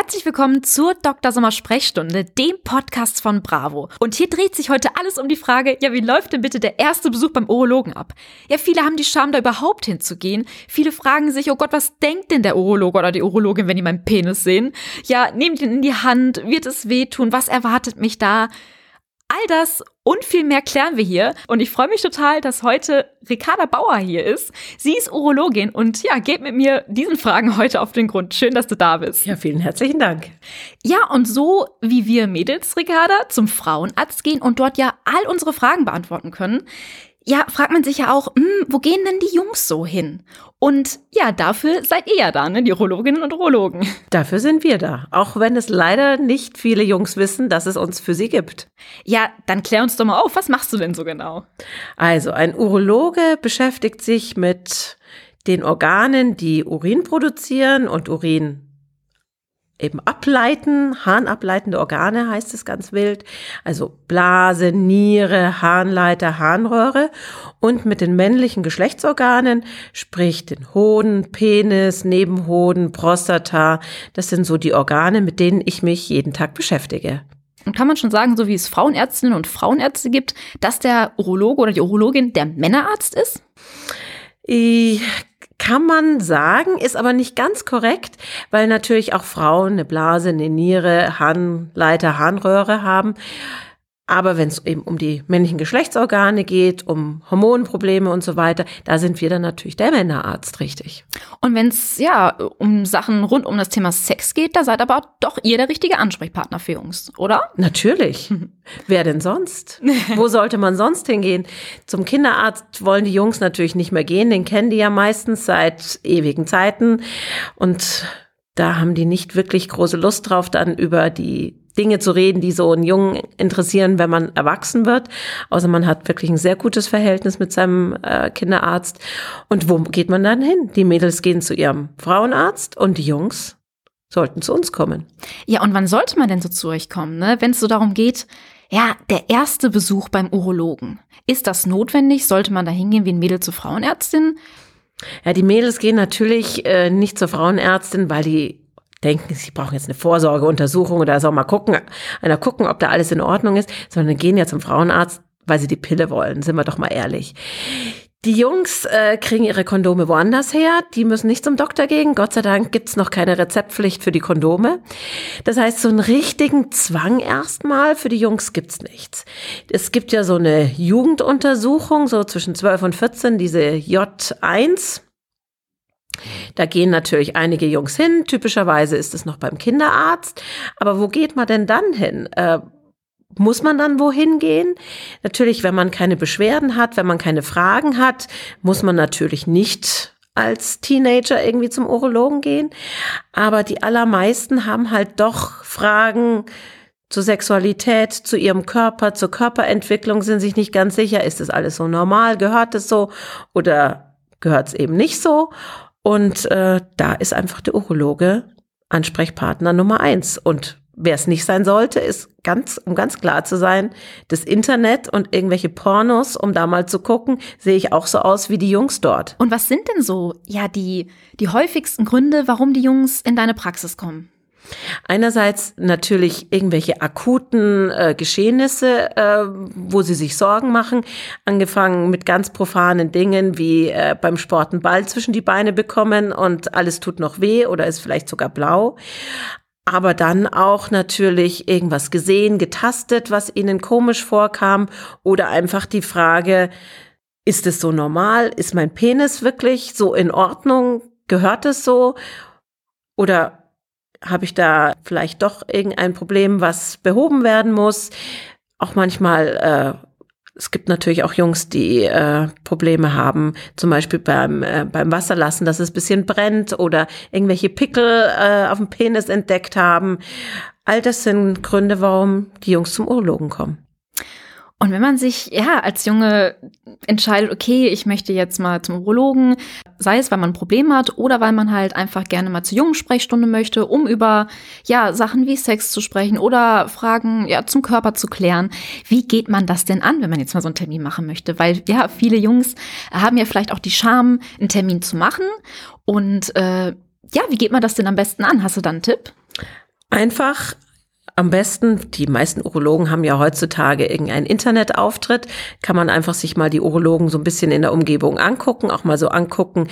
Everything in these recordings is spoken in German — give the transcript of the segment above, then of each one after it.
Herzlich willkommen zur Dr. Sommer Sprechstunde, dem Podcast von Bravo. Und hier dreht sich heute alles um die Frage, ja, wie läuft denn bitte der erste Besuch beim Urologen ab? Ja, viele haben die Scham, da überhaupt hinzugehen. Viele fragen sich, oh Gott, was denkt denn der Urologe oder die Urologin, wenn die meinen Penis sehen? Ja, nehmt ihn in die Hand, wird es wehtun? Was erwartet mich da? All das und viel mehr klären wir hier. Und ich freue mich total, dass heute Ricarda Bauer hier ist. Sie ist Urologin und ja, geht mit mir diesen Fragen heute auf den Grund. Schön, dass du da bist. Ja, vielen herzlichen Dank. Ja, und so wie wir Mädels, Ricarda, zum Frauenarzt gehen und dort ja all unsere Fragen beantworten können, ja, fragt man sich ja auch, hm, wo gehen denn die Jungs so hin? Und ja, dafür seid ihr ja da, ne, die Urologinnen und Urologen. Dafür sind wir da, auch wenn es leider nicht viele Jungs wissen, dass es uns für sie gibt. Ja, dann klär uns doch mal auf, was machst du denn so genau? Also, ein Urologe beschäftigt sich mit den Organen, die Urin produzieren und Urin eben ableiten, harnableitende Organe heißt es ganz wild, also Blase, Niere, Harnleiter, Harnröhre und mit den männlichen Geschlechtsorganen, sprich den Hoden, Penis, Nebenhoden, Prostata, das sind so die Organe, mit denen ich mich jeden Tag beschäftige. Und kann man schon sagen, so wie es Frauenärztinnen und Frauenärzte gibt, dass der Urologe oder die Urologin der Männerarzt ist? Ich kann man sagen, ist aber nicht ganz korrekt, weil natürlich auch Frauen eine Blase, eine Niere, Harnleiter, Harnröhre haben. Aber wenn es eben um die männlichen Geschlechtsorgane geht, um Hormonprobleme und so weiter, da sind wir dann natürlich der Männerarzt, richtig. Und wenn es ja um Sachen rund um das Thema Sex geht, da seid aber doch ihr der richtige Ansprechpartner für Jungs, oder? Natürlich. Wer denn sonst? Wo sollte man sonst hingehen? Zum Kinderarzt wollen die Jungs natürlich nicht mehr gehen, den kennen die ja meistens seit ewigen Zeiten und da haben die nicht wirklich große Lust drauf, dann über die Dinge zu reden, die so einen Jungen interessieren, wenn man erwachsen wird. Außer man hat wirklich ein sehr gutes Verhältnis mit seinem äh, Kinderarzt. Und wo geht man dann hin? Die Mädels gehen zu ihrem Frauenarzt und die Jungs sollten zu uns kommen. Ja, und wann sollte man denn so zu euch kommen, ne? wenn es so darum geht, ja, der erste Besuch beim Urologen. Ist das notwendig? Sollte man da hingehen wie ein Mädel zur Frauenärztin? Ja, die Mädels gehen natürlich äh, nicht zur Frauenärztin, weil die denken, sie brauchen jetzt eine Vorsorgeuntersuchung oder so mal gucken, einer gucken, ob da alles in Ordnung ist, sondern gehen ja zum Frauenarzt, weil sie die Pille wollen, sind wir doch mal ehrlich. Die Jungs äh, kriegen ihre Kondome woanders her. Die müssen nicht zum Doktor gehen. Gott sei Dank gibt's noch keine Rezeptpflicht für die Kondome. Das heißt, so einen richtigen Zwang erstmal für die Jungs gibt's nichts. Es gibt ja so eine Jugenduntersuchung, so zwischen 12 und 14, diese J1. Da gehen natürlich einige Jungs hin. Typischerweise ist es noch beim Kinderarzt. Aber wo geht man denn dann hin? Äh, muss man dann wohin gehen? Natürlich, wenn man keine Beschwerden hat, wenn man keine Fragen hat, muss man natürlich nicht als Teenager irgendwie zum Urologen gehen. Aber die allermeisten haben halt doch Fragen zur Sexualität, zu ihrem Körper, zur Körperentwicklung, sind sich nicht ganz sicher, ist das alles so normal, gehört es so oder gehört es eben nicht so? Und äh, da ist einfach der Urologe Ansprechpartner Nummer eins. Und wer es nicht sein sollte, ist ganz, um ganz klar zu sein, das Internet und irgendwelche Pornos, um da mal zu gucken, sehe ich auch so aus wie die Jungs dort. Und was sind denn so, ja, die, die häufigsten Gründe, warum die Jungs in deine Praxis kommen? Einerseits natürlich irgendwelche akuten äh, Geschehnisse, äh, wo sie sich Sorgen machen, angefangen mit ganz profanen Dingen wie äh, beim Sport einen Ball zwischen die Beine bekommen und alles tut noch weh oder ist vielleicht sogar blau. Aber dann auch natürlich irgendwas gesehen, getastet, was ihnen komisch vorkam oder einfach die Frage, ist es so normal? Ist mein Penis wirklich so in Ordnung? Gehört es so? Oder habe ich da vielleicht doch irgendein Problem, was behoben werden muss. Auch manchmal, äh, es gibt natürlich auch Jungs, die äh, Probleme haben, zum Beispiel beim, äh, beim Wasserlassen, dass es bisschen brennt oder irgendwelche Pickel äh, auf dem Penis entdeckt haben. All das sind Gründe, warum die Jungs zum Urologen kommen. Und wenn man sich ja als Junge entscheidet, okay, ich möchte jetzt mal zum Urologen, sei es, weil man ein Problem hat oder weil man halt einfach gerne mal zur Sprechstunde möchte, um über ja Sachen wie Sex zu sprechen oder Fragen ja zum Körper zu klären. Wie geht man das denn an, wenn man jetzt mal so einen Termin machen möchte? Weil ja viele Jungs haben ja vielleicht auch die Scham, einen Termin zu machen und äh, ja, wie geht man das denn am besten an? Hast du da einen Tipp? Einfach am besten, die meisten Urologen haben ja heutzutage irgendeinen Internetauftritt, kann man einfach sich mal die Urologen so ein bisschen in der Umgebung angucken, auch mal so angucken,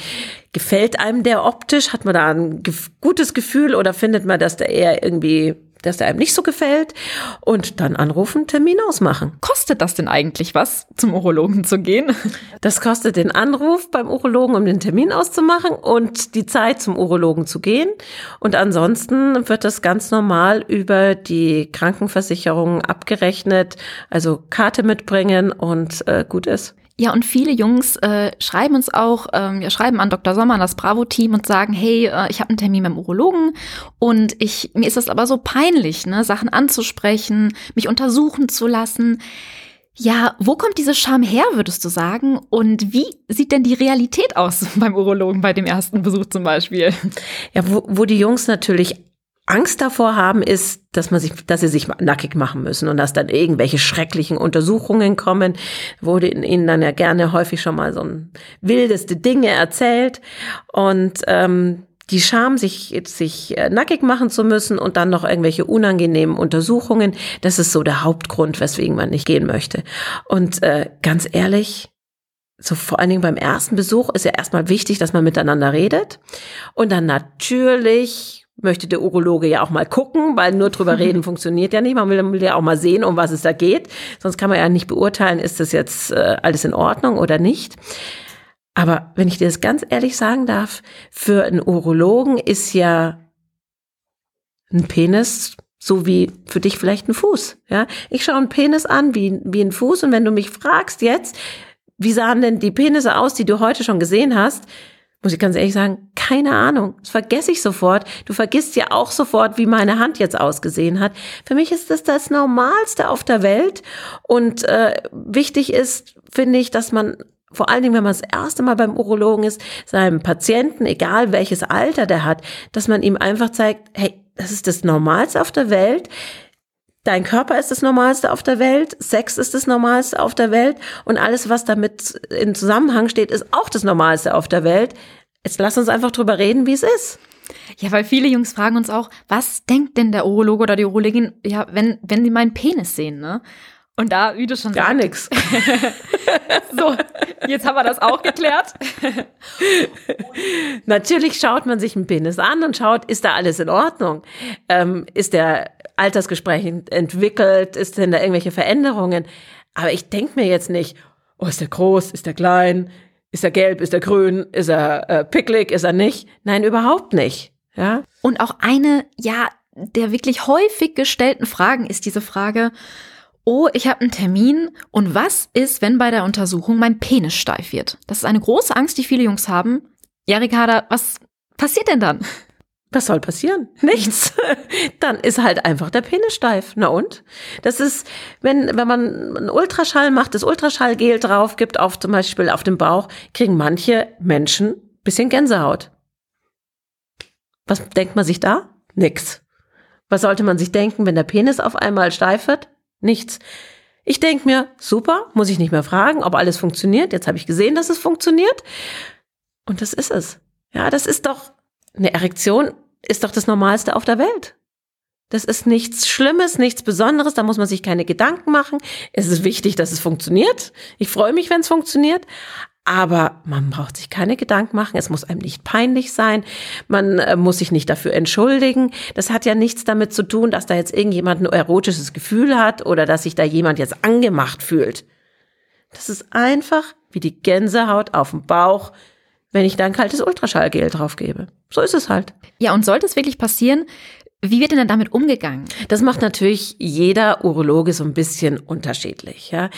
gefällt einem der optisch, hat man da ein gutes Gefühl oder findet man, dass der eher irgendwie dass der einem nicht so gefällt und dann anrufen, Termin ausmachen. Kostet das denn eigentlich was, zum Urologen zu gehen? Das kostet den Anruf beim Urologen, um den Termin auszumachen und die Zeit zum Urologen zu gehen. Und ansonsten wird das ganz normal über die Krankenversicherung abgerechnet, also Karte mitbringen und äh, gut ist. Ja, und viele Jungs äh, schreiben uns auch, ähm, ja, schreiben an Dr. Sommer, an das Bravo-Team und sagen, hey, äh, ich habe einen Termin beim Urologen und ich, mir ist das aber so peinlich, ne, Sachen anzusprechen, mich untersuchen zu lassen. Ja, wo kommt diese Scham her, würdest du sagen? Und wie sieht denn die Realität aus beim Urologen bei dem ersten Besuch zum Beispiel? Ja, wo, wo die Jungs natürlich Angst davor haben, ist, dass man sich, dass sie sich nackig machen müssen und dass dann irgendwelche schrecklichen Untersuchungen kommen. Wurde ihnen dann ja gerne häufig schon mal so ein wildeste Dinge erzählt und ähm, die Scham, sich, sich äh, nackig machen zu müssen und dann noch irgendwelche unangenehmen Untersuchungen, das ist so der Hauptgrund, weswegen man nicht gehen möchte. Und äh, ganz ehrlich, so vor allen Dingen beim ersten Besuch ist ja erstmal wichtig, dass man miteinander redet und dann natürlich möchte der Urologe ja auch mal gucken, weil nur drüber reden funktioniert ja nicht. Man will, will, ja auch mal sehen, um was es da geht. Sonst kann man ja nicht beurteilen, ist das jetzt äh, alles in Ordnung oder nicht. Aber wenn ich dir das ganz ehrlich sagen darf, für einen Urologen ist ja ein Penis so wie für dich vielleicht ein Fuß. Ja, ich schaue einen Penis an wie, wie ein Fuß und wenn du mich fragst jetzt, wie sahen denn die Penisse aus, die du heute schon gesehen hast, muss ich ganz ehrlich sagen, keine Ahnung. Das vergesse ich sofort. Du vergisst ja auch sofort, wie meine Hand jetzt ausgesehen hat. Für mich ist das das Normalste auf der Welt. Und äh, wichtig ist, finde ich, dass man vor allen Dingen, wenn man das erste Mal beim Urologen ist, seinem Patienten, egal welches Alter der hat, dass man ihm einfach zeigt, hey, das ist das Normalste auf der Welt. Dein Körper ist das Normalste auf der Welt, Sex ist das Normalste auf der Welt und alles, was damit in Zusammenhang steht, ist auch das Normalste auf der Welt. Jetzt lass uns einfach drüber reden, wie es ist. Ja, weil viele Jungs fragen uns auch, was denkt denn der Urologe oder die Urologin, ja, wenn, wenn die meinen Penis sehen, ne? Und da, wie du schon Gar nichts. so, jetzt haben wir das auch geklärt. Natürlich schaut man sich einen Penis an und schaut, ist da alles in Ordnung? Ähm, ist der Altersgespräch entwickelt? Ist denn da irgendwelche Veränderungen? Aber ich denke mir jetzt nicht, oh, ist der groß, ist der klein, ist er gelb? Ist er grün? Ist er äh, picklig? Ist er nicht? Nein, überhaupt nicht. Ja. Und auch eine, ja, der wirklich häufig gestellten Fragen ist diese Frage, oh, ich habe einen Termin und was ist, wenn bei der Untersuchung mein Penis steif wird? Das ist eine große Angst, die viele Jungs haben. Ja, Ricarda, was passiert denn dann? Was soll passieren? Nichts. Dann ist halt einfach der Penis steif. Na und? Das ist, wenn, wenn man einen Ultraschall macht, das Ultraschallgel drauf gibt, auf zum Beispiel auf dem Bauch, kriegen manche Menschen bisschen Gänsehaut. Was denkt man sich da? Nix. Was sollte man sich denken, wenn der Penis auf einmal steif wird? Nichts. Ich denke mir, super, muss ich nicht mehr fragen, ob alles funktioniert. Jetzt habe ich gesehen, dass es funktioniert. Und das ist es. Ja, das ist doch eine Erektion ist doch das Normalste auf der Welt. Das ist nichts Schlimmes, nichts Besonderes, da muss man sich keine Gedanken machen. Es ist wichtig, dass es funktioniert. Ich freue mich, wenn es funktioniert. Aber man braucht sich keine Gedanken machen. Es muss einem nicht peinlich sein. Man äh, muss sich nicht dafür entschuldigen. Das hat ja nichts damit zu tun, dass da jetzt irgendjemand ein erotisches Gefühl hat oder dass sich da jemand jetzt angemacht fühlt. Das ist einfach wie die Gänsehaut auf dem Bauch, wenn ich da ein kaltes Ultraschallgel drauf gebe. So ist es halt. Ja, und sollte es wirklich passieren, wie wird denn dann damit umgegangen? Das macht natürlich jeder Urologe so ein bisschen unterschiedlich. Ja.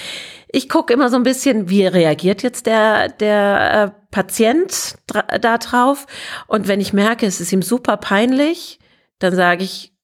Ich gucke immer so ein bisschen, wie reagiert jetzt der, der äh, Patient da drauf. Und wenn ich merke, es ist ihm super peinlich, dann sage ich,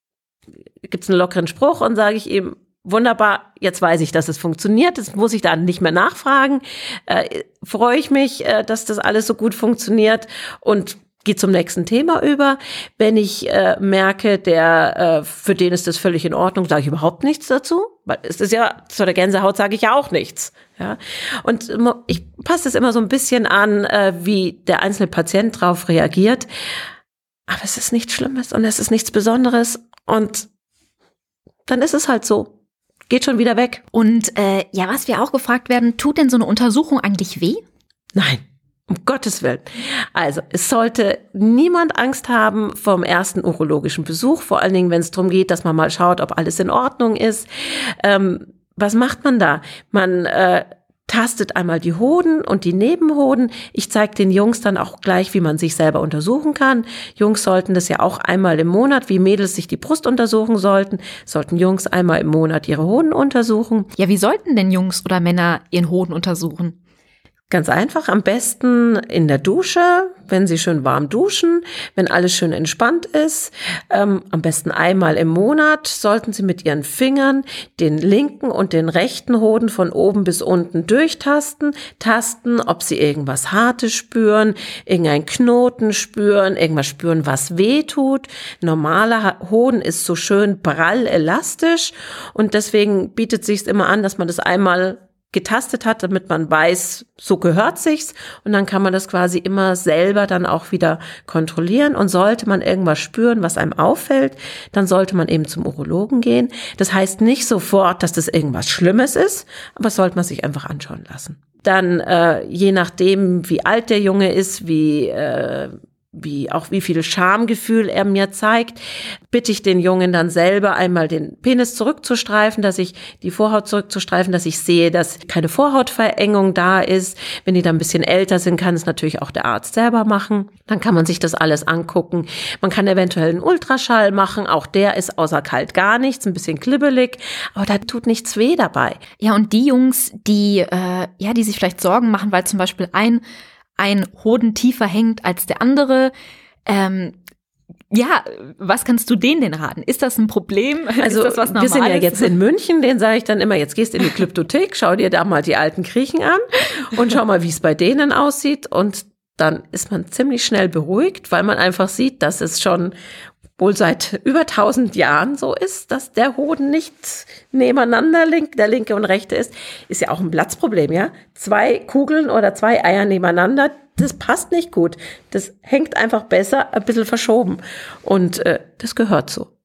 gibt es einen lockeren Spruch und sage ich ihm, wunderbar, jetzt weiß ich, dass es funktioniert, das muss ich dann nicht mehr nachfragen. Äh, Freue ich mich, äh, dass das alles so gut funktioniert und gehe zum nächsten Thema über. Wenn ich äh, merke, der äh, für den ist das völlig in Ordnung, sage ich überhaupt nichts dazu, weil es ist ja zu der Gänsehaut sage ich ja auch nichts. Ja, und ich passe es immer so ein bisschen an, äh, wie der einzelne Patient drauf reagiert. Aber es ist nichts Schlimmes und es ist nichts Besonderes Und dann ist es halt so. Geht schon wieder weg. Und äh, ja, was wir auch gefragt werden, tut denn so eine Untersuchung eigentlich weh? Nein. Um Gottes Willen. Also, es sollte niemand Angst haben vom ersten urologischen Besuch, vor allen Dingen, wenn es darum geht, dass man mal schaut, ob alles in Ordnung ist. Ähm, was macht man da? Man äh, tastet einmal die Hoden und die Nebenhoden. Ich zeige den Jungs dann auch gleich, wie man sich selber untersuchen kann. Jungs sollten das ja auch einmal im Monat, wie Mädels sich die Brust untersuchen sollten, sollten Jungs einmal im Monat ihre Hoden untersuchen. Ja, wie sollten denn Jungs oder Männer ihren Hoden untersuchen? Ganz einfach, am besten in der Dusche, wenn Sie schön warm duschen, wenn alles schön entspannt ist. Ähm, am besten einmal im Monat sollten Sie mit Ihren Fingern den linken und den rechten Hoden von oben bis unten durchtasten, tasten, ob Sie irgendwas Hartes spüren, irgendein Knoten spüren, irgendwas spüren, was weh tut. Normaler Hoden ist so schön prall elastisch und deswegen bietet sich immer an, dass man das einmal getastet hat, damit man weiß, so gehört sich's. Und dann kann man das quasi immer selber dann auch wieder kontrollieren. Und sollte man irgendwas spüren, was einem auffällt, dann sollte man eben zum Urologen gehen. Das heißt nicht sofort, dass das irgendwas Schlimmes ist, aber sollte man sich einfach anschauen lassen. Dann äh, je nachdem, wie alt der Junge ist, wie äh, wie auch wie viel Schamgefühl er mir zeigt, bitte ich den Jungen dann selber einmal den Penis zurückzustreifen, dass ich die Vorhaut zurückzustreifen, dass ich sehe, dass keine Vorhautverengung da ist. Wenn die dann ein bisschen älter sind, kann es natürlich auch der Arzt selber machen. Dann kann man sich das alles angucken. Man kann eventuell einen Ultraschall machen. Auch der ist außer kalt gar nichts, ein bisschen klibbelig, aber da tut nichts weh dabei. Ja, und die Jungs, die äh, ja, die sich vielleicht Sorgen machen, weil zum Beispiel ein ein Hoden tiefer hängt als der andere. Ähm, ja, was kannst du denen denn raten? Ist das ein Problem? Also, ist das was wir sind ja jetzt in München, den sage ich dann immer, jetzt gehst in die Kryptothek, schau dir da mal die alten Griechen an und schau mal, wie es bei denen aussieht und dann ist man ziemlich schnell beruhigt, weil man einfach sieht, dass es schon wohl seit über tausend Jahren so ist, dass der Hoden nicht nebeneinander link, der linke und rechte ist, ist ja auch ein Platzproblem, ja. Zwei Kugeln oder zwei Eier nebeneinander, das passt nicht gut. Das hängt einfach besser, ein bisschen verschoben. Und äh, das gehört so.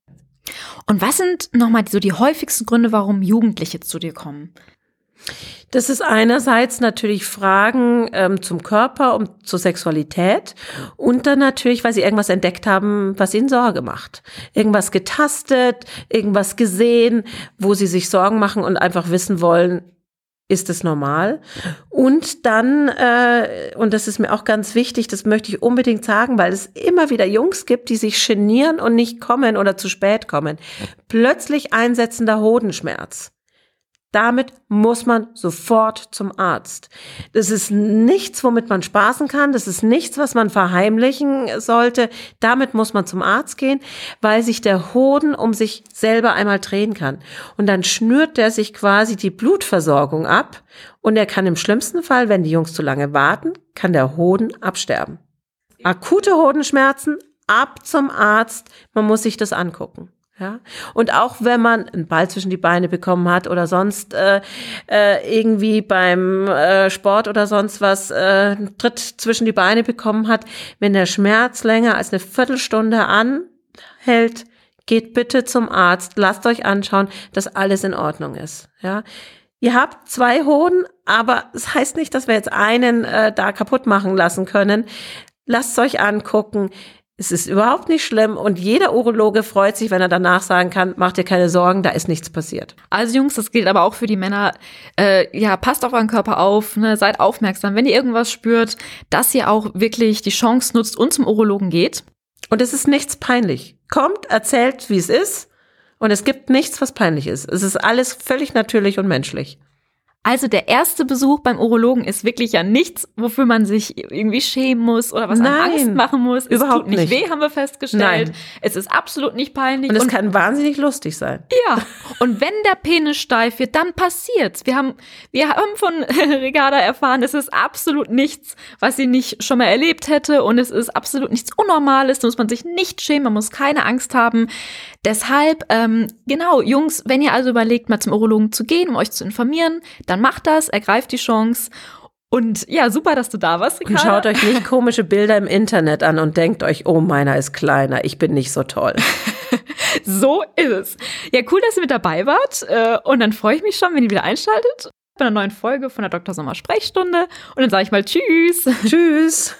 Und was sind nochmal so die häufigsten Gründe, warum Jugendliche zu dir kommen? Das ist einerseits natürlich Fragen ähm, zum Körper und zur Sexualität und dann natürlich, weil sie irgendwas entdeckt haben, was ihnen Sorge macht. Irgendwas getastet, irgendwas gesehen, wo sie sich Sorgen machen und einfach wissen wollen, ist es normal? Und dann, äh, und das ist mir auch ganz wichtig, das möchte ich unbedingt sagen, weil es immer wieder Jungs gibt, die sich genieren und nicht kommen oder zu spät kommen. Plötzlich einsetzender Hodenschmerz. Damit muss man sofort zum Arzt. Das ist nichts, womit man spaßen kann. Das ist nichts, was man verheimlichen sollte. Damit muss man zum Arzt gehen, weil sich der Hoden um sich selber einmal drehen kann. Und dann schnürt der sich quasi die Blutversorgung ab. Und er kann im schlimmsten Fall, wenn die Jungs zu lange warten, kann der Hoden absterben. Akute Hodenschmerzen, ab zum Arzt. Man muss sich das angucken. Ja, und auch wenn man einen Ball zwischen die Beine bekommen hat oder sonst äh, äh, irgendwie beim äh, Sport oder sonst was äh, einen Tritt zwischen die Beine bekommen hat, wenn der Schmerz länger als eine Viertelstunde anhält, geht bitte zum Arzt, lasst euch anschauen, dass alles in Ordnung ist. Ja, ihr habt zwei Hoden, aber es das heißt nicht, dass wir jetzt einen äh, da kaputt machen lassen können. Lasst euch angucken es ist überhaupt nicht schlimm und jeder Urologe freut sich, wenn er danach sagen kann, macht dir keine Sorgen, da ist nichts passiert. Also Jungs, das gilt aber auch für die Männer. Äh, ja, passt auf euren Körper auf, ne? seid aufmerksam, wenn ihr irgendwas spürt, dass ihr auch wirklich die Chance nutzt und zum Urologen geht. Und es ist nichts peinlich. Kommt, erzählt, wie es ist und es gibt nichts, was peinlich ist. Es ist alles völlig natürlich und menschlich. Also der erste Besuch beim Urologen ist wirklich ja nichts, wofür man sich irgendwie schämen muss oder was Nein, man Angst machen muss. Es überhaupt tut nicht, nicht weh, haben wir festgestellt. Nein. Es ist absolut nicht peinlich. Und es und, kann wahnsinnig lustig sein. Ja. Und wenn der Penis steif wird, dann passiert's. Wir haben, wir haben von Regada erfahren, es ist absolut nichts, was sie nicht schon mal erlebt hätte und es ist absolut nichts Unnormales. Da muss man sich nicht schämen, man muss keine Angst haben. Deshalb, ähm, genau, Jungs, wenn ihr also überlegt, mal zum Urologen zu gehen, um euch zu informieren, dann macht das, ergreift die Chance Und ja, super, dass du da warst, Ricarda. Und schaut euch nicht komische Bilder im Internet an und denkt euch, oh, meiner ist kleiner, ich bin nicht so toll. so ist es. Ja, cool, dass ihr mit dabei wart. Äh, und dann freue ich mich schon, wenn ihr wieder einschaltet bei einer neuen Folge von der Dr. Sommer Sprechstunde. Und dann sage ich mal Tschüss. Tschüss.